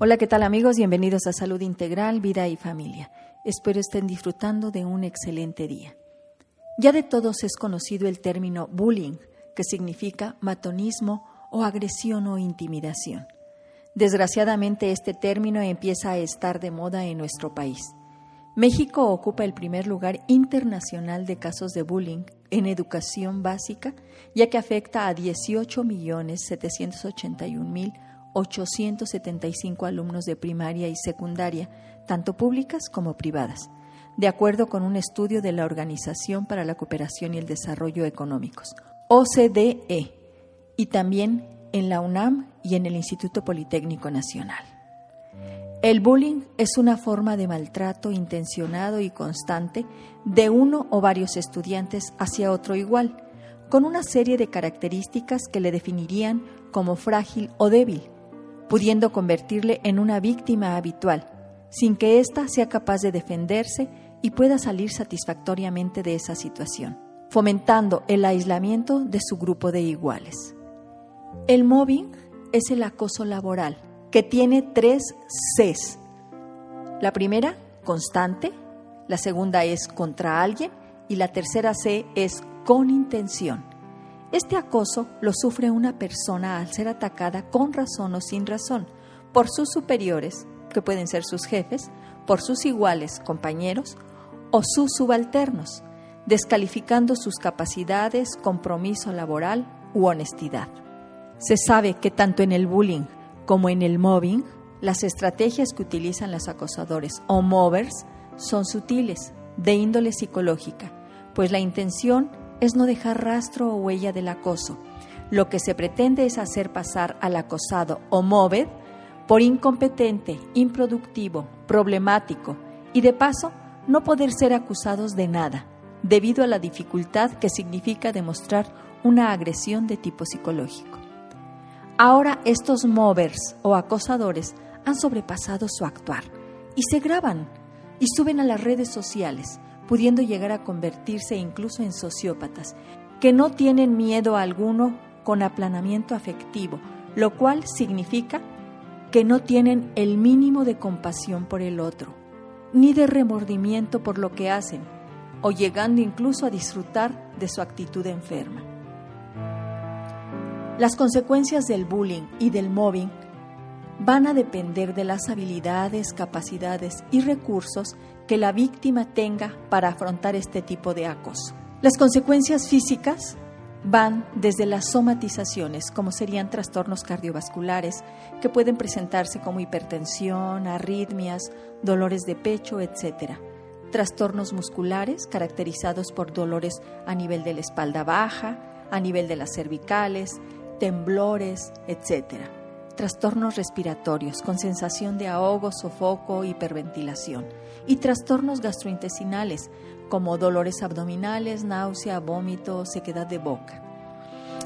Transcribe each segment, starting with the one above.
Hola, ¿qué tal amigos? Bienvenidos a Salud Integral, Vida y Familia. Espero estén disfrutando de un excelente día. Ya de todos es conocido el término bullying, que significa matonismo o agresión o intimidación. Desgraciadamente este término empieza a estar de moda en nuestro país. México ocupa el primer lugar internacional de casos de bullying en educación básica, ya que afecta a 18.781.000 875 alumnos de primaria y secundaria, tanto públicas como privadas, de acuerdo con un estudio de la Organización para la Cooperación y el Desarrollo Económicos, OCDE, y también en la UNAM y en el Instituto Politécnico Nacional. El bullying es una forma de maltrato intencionado y constante de uno o varios estudiantes hacia otro igual, con una serie de características que le definirían como frágil o débil, pudiendo convertirle en una víctima habitual, sin que ésta sea capaz de defenderse y pueda salir satisfactoriamente de esa situación, fomentando el aislamiento de su grupo de iguales. El mobbing es el acoso laboral, que tiene tres Cs. La primera, constante, la segunda es contra alguien y la tercera C es con intención. Este acoso lo sufre una persona al ser atacada con razón o sin razón por sus superiores, que pueden ser sus jefes, por sus iguales, compañeros, o sus subalternos, descalificando sus capacidades, compromiso laboral u honestidad. Se sabe que tanto en el bullying como en el mobbing, las estrategias que utilizan los acosadores o movers son sutiles, de índole psicológica, pues la intención es no dejar rastro o huella del acoso. Lo que se pretende es hacer pasar al acosado o moved por incompetente, improductivo, problemático y de paso no poder ser acusados de nada, debido a la dificultad que significa demostrar una agresión de tipo psicológico. Ahora estos movers o acosadores han sobrepasado su actuar y se graban y suben a las redes sociales, pudiendo llegar a convertirse incluso en sociópatas, que no tienen miedo alguno con aplanamiento afectivo, lo cual significa que no tienen el mínimo de compasión por el otro, ni de remordimiento por lo que hacen, o llegando incluso a disfrutar de su actitud enferma. Las consecuencias del bullying y del mobbing van a depender de las habilidades, capacidades y recursos que la víctima tenga para afrontar este tipo de acoso. Las consecuencias físicas van desde las somatizaciones, como serían trastornos cardiovasculares, que pueden presentarse como hipertensión, arritmias, dolores de pecho, etc. Trastornos musculares, caracterizados por dolores a nivel de la espalda baja, a nivel de las cervicales, temblores, etc. Trastornos respiratorios, con sensación de ahogo, sofoco, hiperventilación y trastornos gastrointestinales como dolores abdominales, náusea, vómito, sequedad de boca.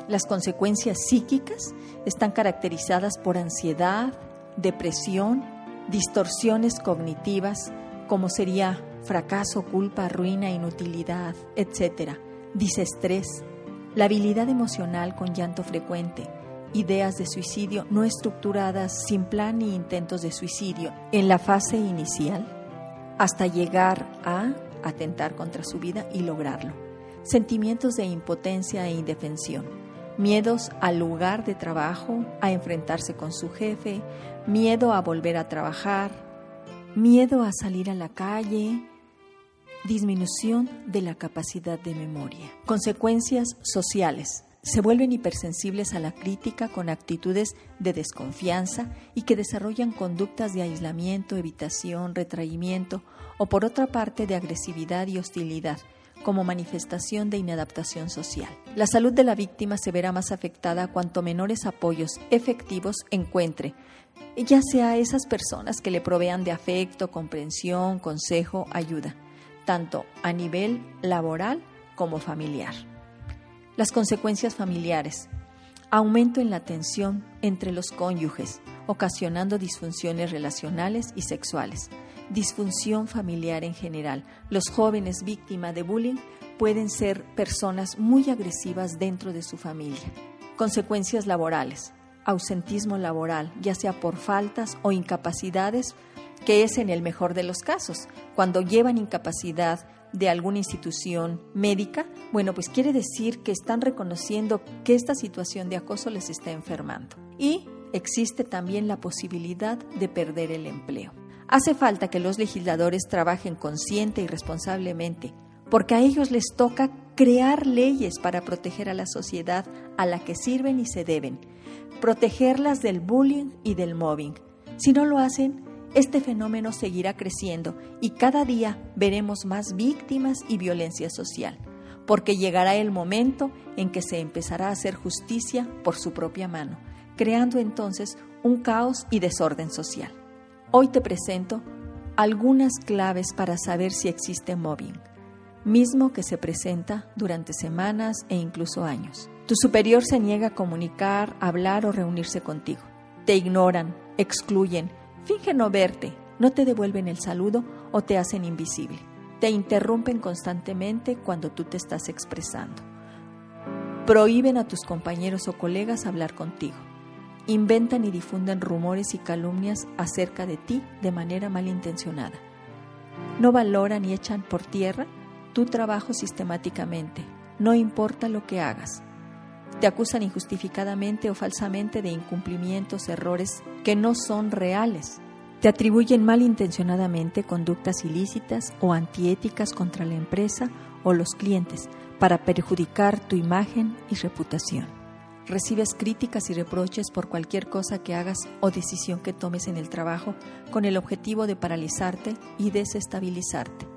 Las consecuencias psíquicas están caracterizadas por ansiedad, depresión, distorsiones cognitivas, como sería fracaso, culpa, ruina, inutilidad, etc. Disestrés, la habilidad emocional con llanto frecuente, ideas de suicidio no estructuradas sin plan ni intentos de suicidio en la fase inicial hasta llegar a atentar contra su vida y lograrlo. Sentimientos de impotencia e indefensión, miedos al lugar de trabajo, a enfrentarse con su jefe, miedo a volver a trabajar, miedo a salir a la calle, disminución de la capacidad de memoria. Consecuencias sociales se vuelven hipersensibles a la crítica con actitudes de desconfianza y que desarrollan conductas de aislamiento, evitación, retraimiento o por otra parte de agresividad y hostilidad como manifestación de inadaptación social. La salud de la víctima se verá más afectada cuanto menores apoyos efectivos encuentre, ya sea esas personas que le provean de afecto, comprensión, consejo, ayuda, tanto a nivel laboral como familiar. Las consecuencias familiares. Aumento en la tensión entre los cónyuges, ocasionando disfunciones relacionales y sexuales. Disfunción familiar en general. Los jóvenes víctimas de bullying pueden ser personas muy agresivas dentro de su familia. Consecuencias laborales. ausentismo laboral, ya sea por faltas o incapacidades, que es en el mejor de los casos. Cuando llevan incapacidad de alguna institución médica, bueno, pues quiere decir que están reconociendo que esta situación de acoso les está enfermando. Y existe también la posibilidad de perder el empleo. Hace falta que los legisladores trabajen consciente y responsablemente, porque a ellos les toca crear leyes para proteger a la sociedad a la que sirven y se deben, protegerlas del bullying y del mobbing. Si no lo hacen, este fenómeno seguirá creciendo y cada día veremos más víctimas y violencia social, porque llegará el momento en que se empezará a hacer justicia por su propia mano, creando entonces un caos y desorden social. Hoy te presento algunas claves para saber si existe mobbing, mismo que se presenta durante semanas e incluso años. Tu superior se niega a comunicar, hablar o reunirse contigo. Te ignoran, excluyen, fingen no verte, no te devuelven el saludo o te hacen invisible. Te interrumpen constantemente cuando tú te estás expresando. Prohíben a tus compañeros o colegas hablar contigo inventan y difunden rumores y calumnias acerca de ti de manera malintencionada. No valoran y echan por tierra tu trabajo sistemáticamente, no importa lo que hagas. Te acusan injustificadamente o falsamente de incumplimientos, errores que no son reales. Te atribuyen malintencionadamente conductas ilícitas o antiéticas contra la empresa o los clientes para perjudicar tu imagen y reputación. Recibes críticas y reproches por cualquier cosa que hagas o decisión que tomes en el trabajo con el objetivo de paralizarte y desestabilizarte.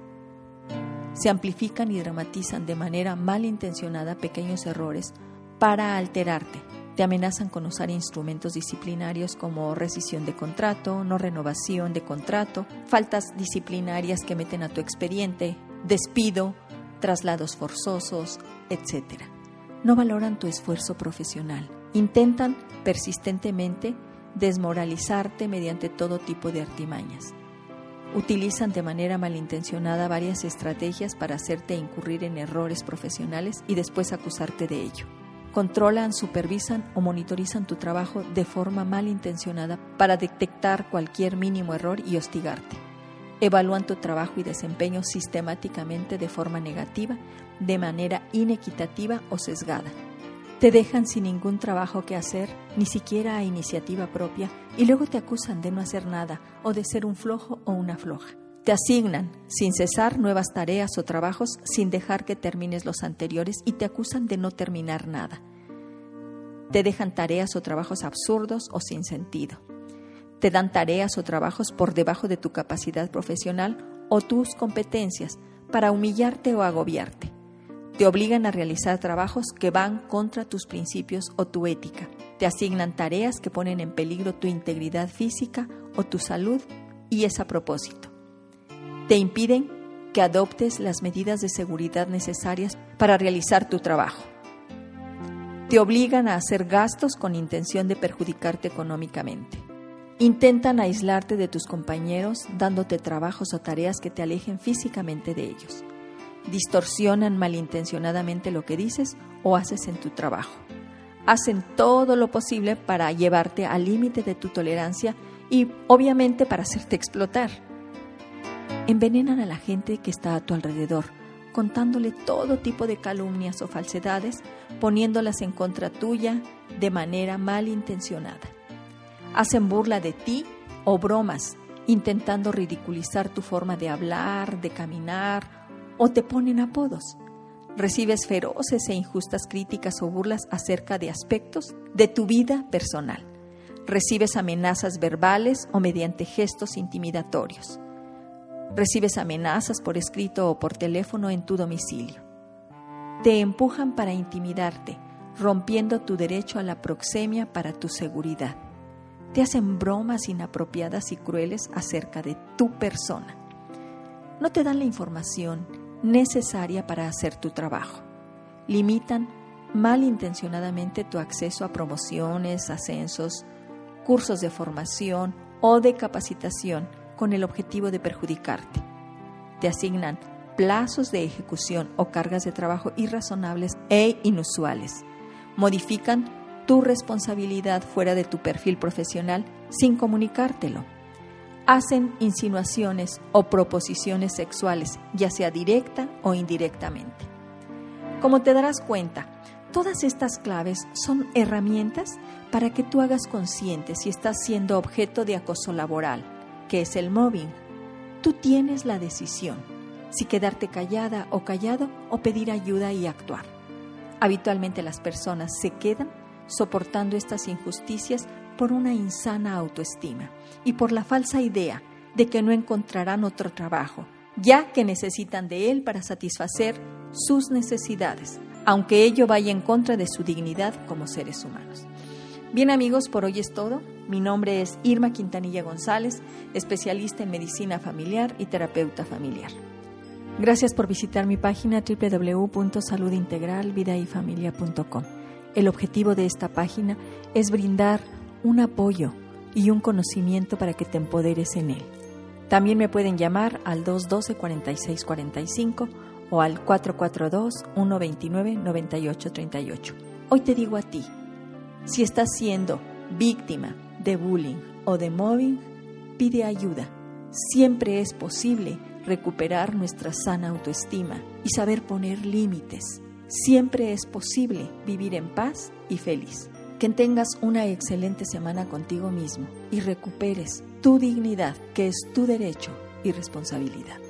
Se amplifican y dramatizan de manera malintencionada pequeños errores para alterarte. Te amenazan con usar instrumentos disciplinarios como rescisión de contrato, no renovación de contrato, faltas disciplinarias que meten a tu expediente, despido, traslados forzosos, etc no valoran tu esfuerzo profesional. Intentan persistentemente desmoralizarte mediante todo tipo de artimañas. Utilizan de manera malintencionada varias estrategias para hacerte incurrir en errores profesionales y después acusarte de ello. Controlan, supervisan o monitorizan tu trabajo de forma malintencionada para detectar cualquier mínimo error y hostigarte. Evalúan tu trabajo y desempeño sistemáticamente de forma negativa de manera inequitativa o sesgada. Te dejan sin ningún trabajo que hacer, ni siquiera a iniciativa propia, y luego te acusan de no hacer nada o de ser un flojo o una floja. Te asignan sin cesar nuevas tareas o trabajos sin dejar que termines los anteriores y te acusan de no terminar nada. Te dejan tareas o trabajos absurdos o sin sentido. Te dan tareas o trabajos por debajo de tu capacidad profesional o tus competencias para humillarte o agobiarte. Te obligan a realizar trabajos que van contra tus principios o tu ética. Te asignan tareas que ponen en peligro tu integridad física o tu salud y es a propósito. Te impiden que adoptes las medidas de seguridad necesarias para realizar tu trabajo. Te obligan a hacer gastos con intención de perjudicarte económicamente. Intentan aislarte de tus compañeros dándote trabajos o tareas que te alejen físicamente de ellos distorsionan malintencionadamente lo que dices o haces en tu trabajo. Hacen todo lo posible para llevarte al límite de tu tolerancia y obviamente para hacerte explotar. Envenenan a la gente que está a tu alrededor, contándole todo tipo de calumnias o falsedades, poniéndolas en contra tuya de manera malintencionada. Hacen burla de ti o bromas, intentando ridiculizar tu forma de hablar, de caminar o te ponen apodos. Recibes feroces e injustas críticas o burlas acerca de aspectos de tu vida personal. Recibes amenazas verbales o mediante gestos intimidatorios. Recibes amenazas por escrito o por teléfono en tu domicilio. Te empujan para intimidarte, rompiendo tu derecho a la proxemia para tu seguridad. Te hacen bromas inapropiadas y crueles acerca de tu persona. No te dan la información necesaria para hacer tu trabajo. Limitan malintencionadamente tu acceso a promociones, ascensos, cursos de formación o de capacitación con el objetivo de perjudicarte. Te asignan plazos de ejecución o cargas de trabajo irrazonables e inusuales. Modifican tu responsabilidad fuera de tu perfil profesional sin comunicártelo. Hacen insinuaciones o proposiciones sexuales, ya sea directa o indirectamente. Como te darás cuenta, todas estas claves son herramientas para que tú hagas consciente si estás siendo objeto de acoso laboral, que es el mobbing. Tú tienes la decisión si quedarte callada o callado o pedir ayuda y actuar. Habitualmente las personas se quedan soportando estas injusticias por una insana autoestima y por la falsa idea de que no encontrarán otro trabajo, ya que necesitan de él para satisfacer sus necesidades, aunque ello vaya en contra de su dignidad como seres humanos. Bien amigos, por hoy es todo. Mi nombre es Irma Quintanilla González, especialista en medicina familiar y terapeuta familiar. Gracias por visitar mi página www.saludintegralvidayfamilia.com. El objetivo de esta página es brindar un apoyo y un conocimiento para que te empoderes en él. También me pueden llamar al 212-4645 o al 442-129-9838. Hoy te digo a ti, si estás siendo víctima de bullying o de mobbing, pide ayuda. Siempre es posible recuperar nuestra sana autoestima y saber poner límites. Siempre es posible vivir en paz y feliz. Que tengas una excelente semana contigo mismo y recuperes tu dignidad, que es tu derecho y responsabilidad.